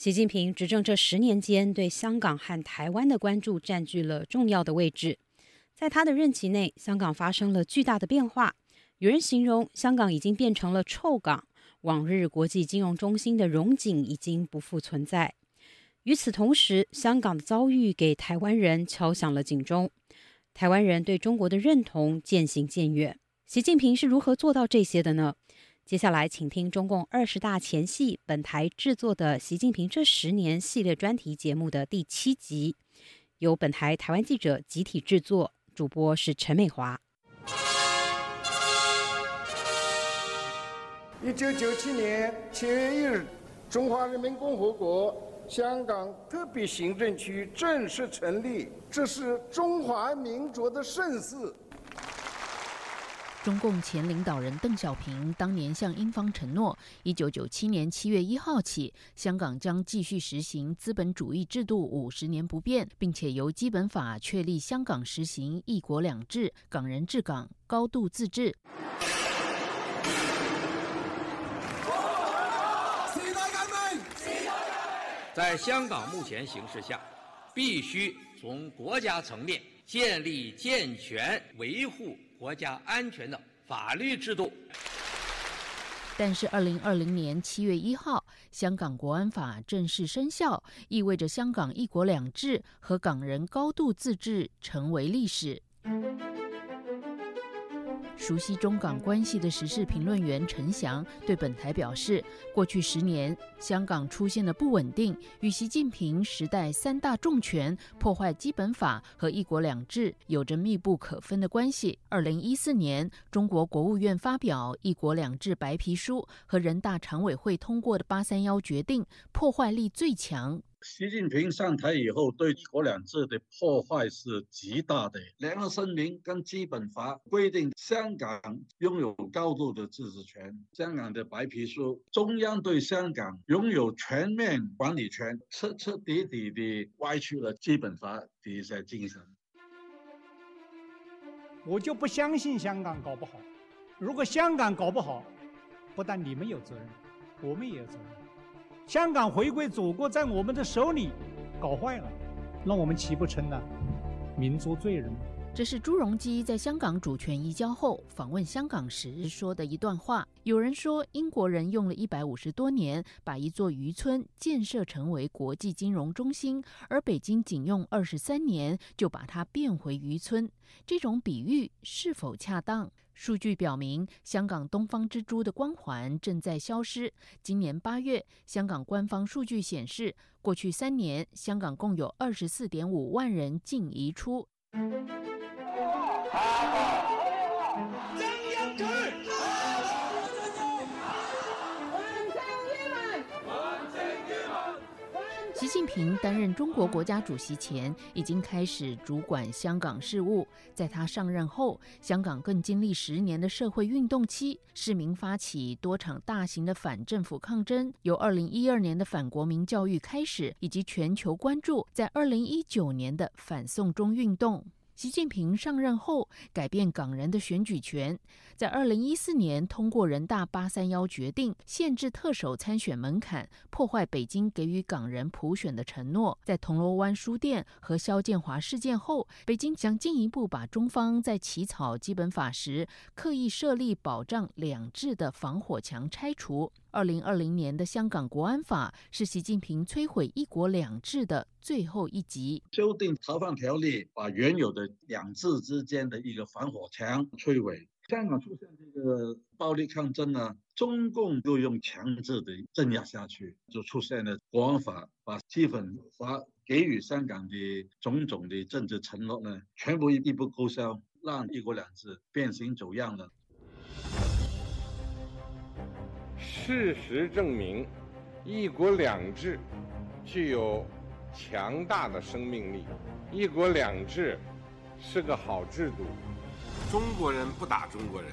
习近平执政这十年间，对香港和台湾的关注占据了重要的位置。在他的任期内，香港发生了巨大的变化。有人形容香港已经变成了臭港，往日国际金融中心的荣景已经不复存在。与此同时，香港的遭遇给台湾人敲响了警钟。台湾人对中国的认同渐行渐远。习近平是如何做到这些的呢？接下来，请听中共二十大前夕本台制作的《习近平这十年》系列专题节目的第七集，由本台台湾记者集体制作。主播是陈美华。一九九七年七月一日，中华人民共和国香港特别行政区正式成立，这是中华民族的盛事。中共前领导人邓小平当年向英方承诺，一九九七年七月一号起，香港将继续实行资本主义制度五十年不变，并且由基本法确立香港实行一国两制、港人治港、高度自治。在香港目前形势下，必须从国家层面建立健全维护。国家安全的法律制度。但是，二零二零年七月一号，香港国安法正式生效，意味着香港一国两制和港人高度自治成为历史。熟悉中港关系的时事评论员陈翔对本台表示，过去十年，香港出现的不稳定与习近平时代三大重拳破坏基本法和一国两制有着密不可分的关系。二零一四年，中国国务院发表《一国两制白皮书》和人大常委会通过的八三幺决定，破坏力最强。习近平上台以后，对一国两制的破坏是极大的。联合声明跟基本法规定，香港拥有高度的自治权。香港的白皮书，中央对香港拥有全面管理权，彻彻底底地歪曲了基本法的一些精神。我就不相信香港搞不好。如果香港搞不好，不但你们有责任，我们也有责任。香港回归祖国，在我们的手里搞坏了，那我们岂不成了民族罪人？这是朱镕基在香港主权移交后访问香港时说的一段话。有人说，英国人用了一百五十多年把一座渔村建设成为国际金融中心，而北京仅用二十三年就把它变回渔村。这种比喻是否恰当？数据表明，香港东方之珠的光环正在消失。今年八月，香港官方数据显示，过去三年，香港共有二十四点五万人净移出。习近平担任中国国家主席前，已经开始主管香港事务。在他上任后，香港更经历十年的社会运动期，市民发起多场大型的反政府抗争。由二零一二年的反国民教育开始，以及全球关注在二零一九年的反送中运动。习近平上任后，改变港人的选举权，在二零一四年通过人大八三幺决定，限制特首参选门槛，破坏北京给予港人普选的承诺。在铜锣湾书店和肖建华事件后，北京将进一步把中方在起草基本法时刻意设立保障两制的防火墙拆除。二零二零年的香港国安法是习近平摧毁一国两制的最后一集。修订逃犯条例，把原有的两制之间的一个防火墙摧毁。香港出现这个暴力抗争呢，中共又用强制的镇压下去，就出现了国安法，把基本法给予香港的种种的政治承诺呢，全部一笔勾销，让一国两制变形走样了。事实证明，一国两制具有强大的生命力。一国两制是个好制度。中国人不打中国人，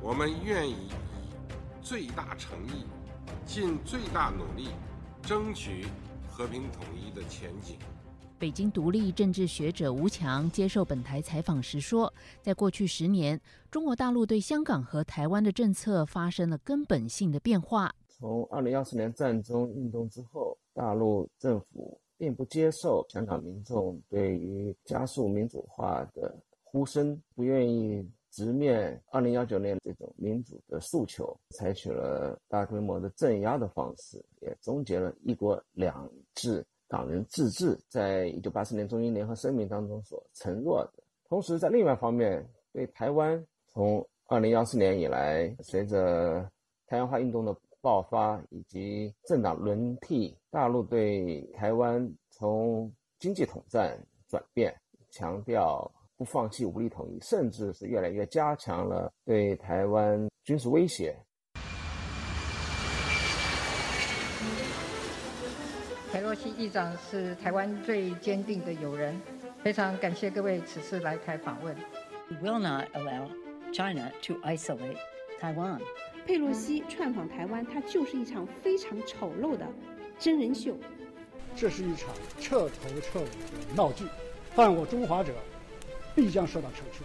我们愿意以最大诚意、尽最大努力，争取和平统一的前景。北京独立政治学者吴强接受本台采访时说，在过去十年，中国大陆对香港和台湾的政策发生了根本性的变化。从二零幺四年战中运动之后，大陆政府并不接受香港民众对于加速民主化的呼声，不愿意直面二零幺九年这种民主的诉求，采取了大规模的镇压的方式，也终结了一国两制、党人自治在一九八四年中英联合声明当中所承诺的。同时，在另外一方面，对台湾从二零幺四年以来，随着台湾化运动的爆发以及政党轮替，大陆对台湾从经济统战转变，强调不放弃武力统一，甚至是越来越加强了对台湾军事威胁。佩洛西议长是台湾最坚定的友人，非常感谢各位此次来台访问。We will not allow China to isolate Taiwan. 佩洛西串访台湾，它就是一场非常丑陋的真人秀。这是一场彻头彻尾的闹剧，犯我中华者必将受到惩处。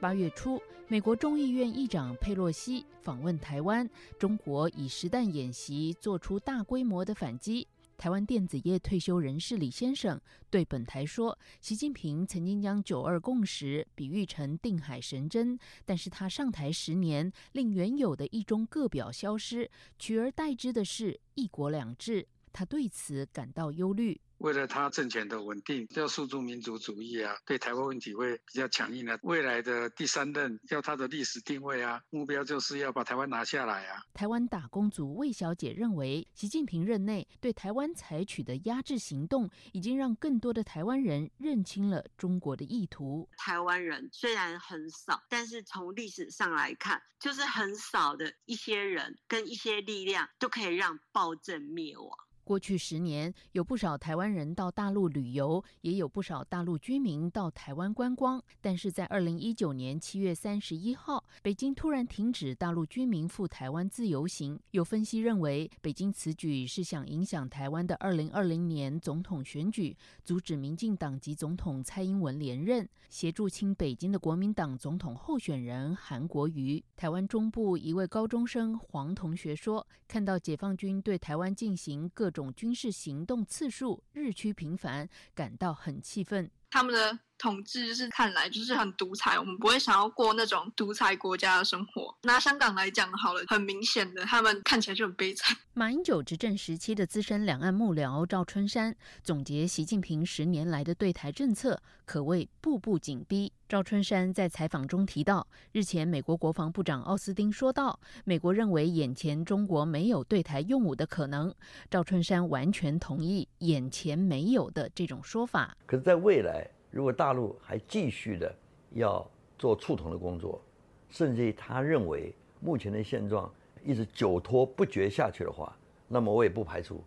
八月初，美国众议院议长佩洛西访问台湾，中国以实弹演习做出大规模的反击。台湾电子业退休人士李先生对本台说：“习近平曾经将‘九二共识’比喻成定海神针，但是他上台十年，令原有的一中各表消失，取而代之的是一国两制。他对此感到忧虑。”为了他政权的稳定，要诉诸民族主义啊，对台湾问题会比较强硬的。未来的第三任要他的历史定位啊，目标就是要把台湾拿下来啊。台湾打工族魏小姐认为，习近平任内对台湾采取的压制行动，已经让更多的台湾人认清了中国的意图。台湾人虽然很少，但是从历史上来看，就是很少的一些人跟一些力量，都可以让暴政灭亡。过去十年，有不少台湾人到大陆旅游，也有不少大陆居民到台湾观光。但是在二零一九年七月三十一号，北京突然停止大陆居民赴台湾自由行。有分析认为，北京此举是想影响台湾的二零二零年总统选举，阻止民进党籍总统蔡英文连任，协助亲北京的国民党总统候选人韩国瑜。台湾中部一位高中生黄同学说：“看到解放军对台湾进行各。”种军事行动次数日趋频繁，感到很气愤。他们呢。统治就是看来就是很独裁，我们不会想要过那种独裁国家的生活。拿香港来讲好了，很明显的，他们看起来就很悲惨。马英九执政时期的资深两岸幕僚赵春山总结习近平十年来的对台政策，可谓步步紧逼。赵春山在采访中提到，日前美国国防部长奥斯汀说道，美国认为眼前中国没有对台用武的可能。赵春山完全同意“眼前没有”的这种说法。可是，在未来。如果大陆还继续的要做触统的工作，甚至于他认为目前的现状一直久拖不决下去的话，那么我也不排除，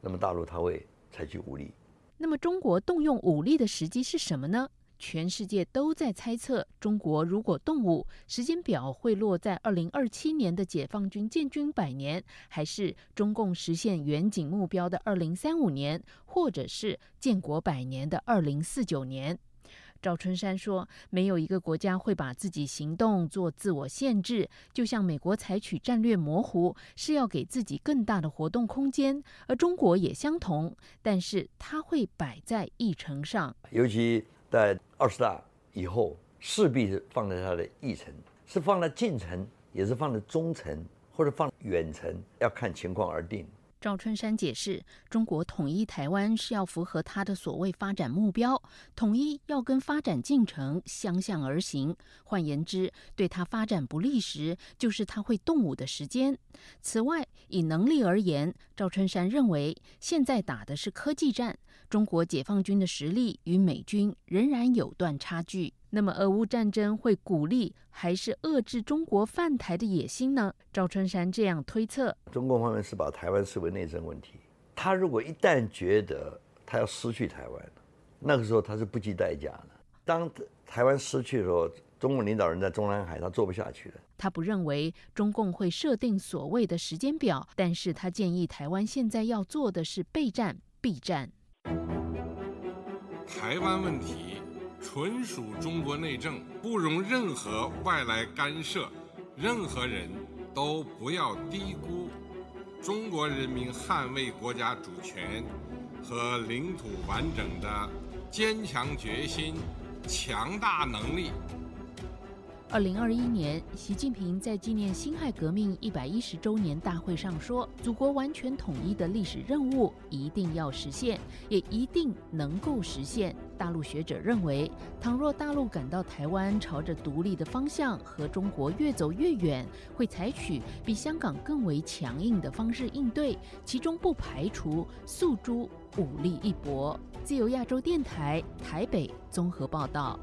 那么大陆他会采取武力。那么中国动用武力的时机是什么呢？全世界都在猜测，中国如果动武，时间表会落在二零二七年的解放军建军百年，还是中共实现远景目标的二零三五年，或者是建国百年的二零四九年？赵春山说：“没有一个国家会把自己行动做自我限制，就像美国采取战略模糊，是要给自己更大的活动空间，而中国也相同，但是它会摆在议程上，尤其。”在二十大以后，势必是放在他的议程，是放在近程，也是放在中程，或者放远程，要看情况而定。赵春山解释，中国统一台湾是要符合他的所谓发展目标，统一要跟发展进程相向而行。换言之，对他发展不利时，就是他会动武的时间。此外，以能力而言，赵春山认为，现在打的是科技战。中国解放军的实力与美军仍然有段差距。那么，俄乌战争会鼓励还是遏制中国犯台的野心呢？赵春山这样推测：中共方面是把台湾视为内政问题。他如果一旦觉得他要失去台湾，那个时候他是不计代价的。当台湾失去的时候，中共领导人在中南海他做不下去了。他不认为中共会设定所谓的时间表，但是他建议台湾现在要做的是备战、避战。台湾问题纯属中国内政，不容任何外来干涉。任何人都不要低估中国人民捍卫国家主权和领土完整的坚强决心、强大能力。二零二一年，习近平在纪念辛亥革命一百一十周年大会上说：“祖国完全统一的历史任务一定要实现，也一定能够实现。”大陆学者认为，倘若大陆感到台湾朝着独立的方向和中国越走越远，会采取比香港更为强硬的方式应对，其中不排除诉诸武力一搏。自由亚洲电台台北综合报道。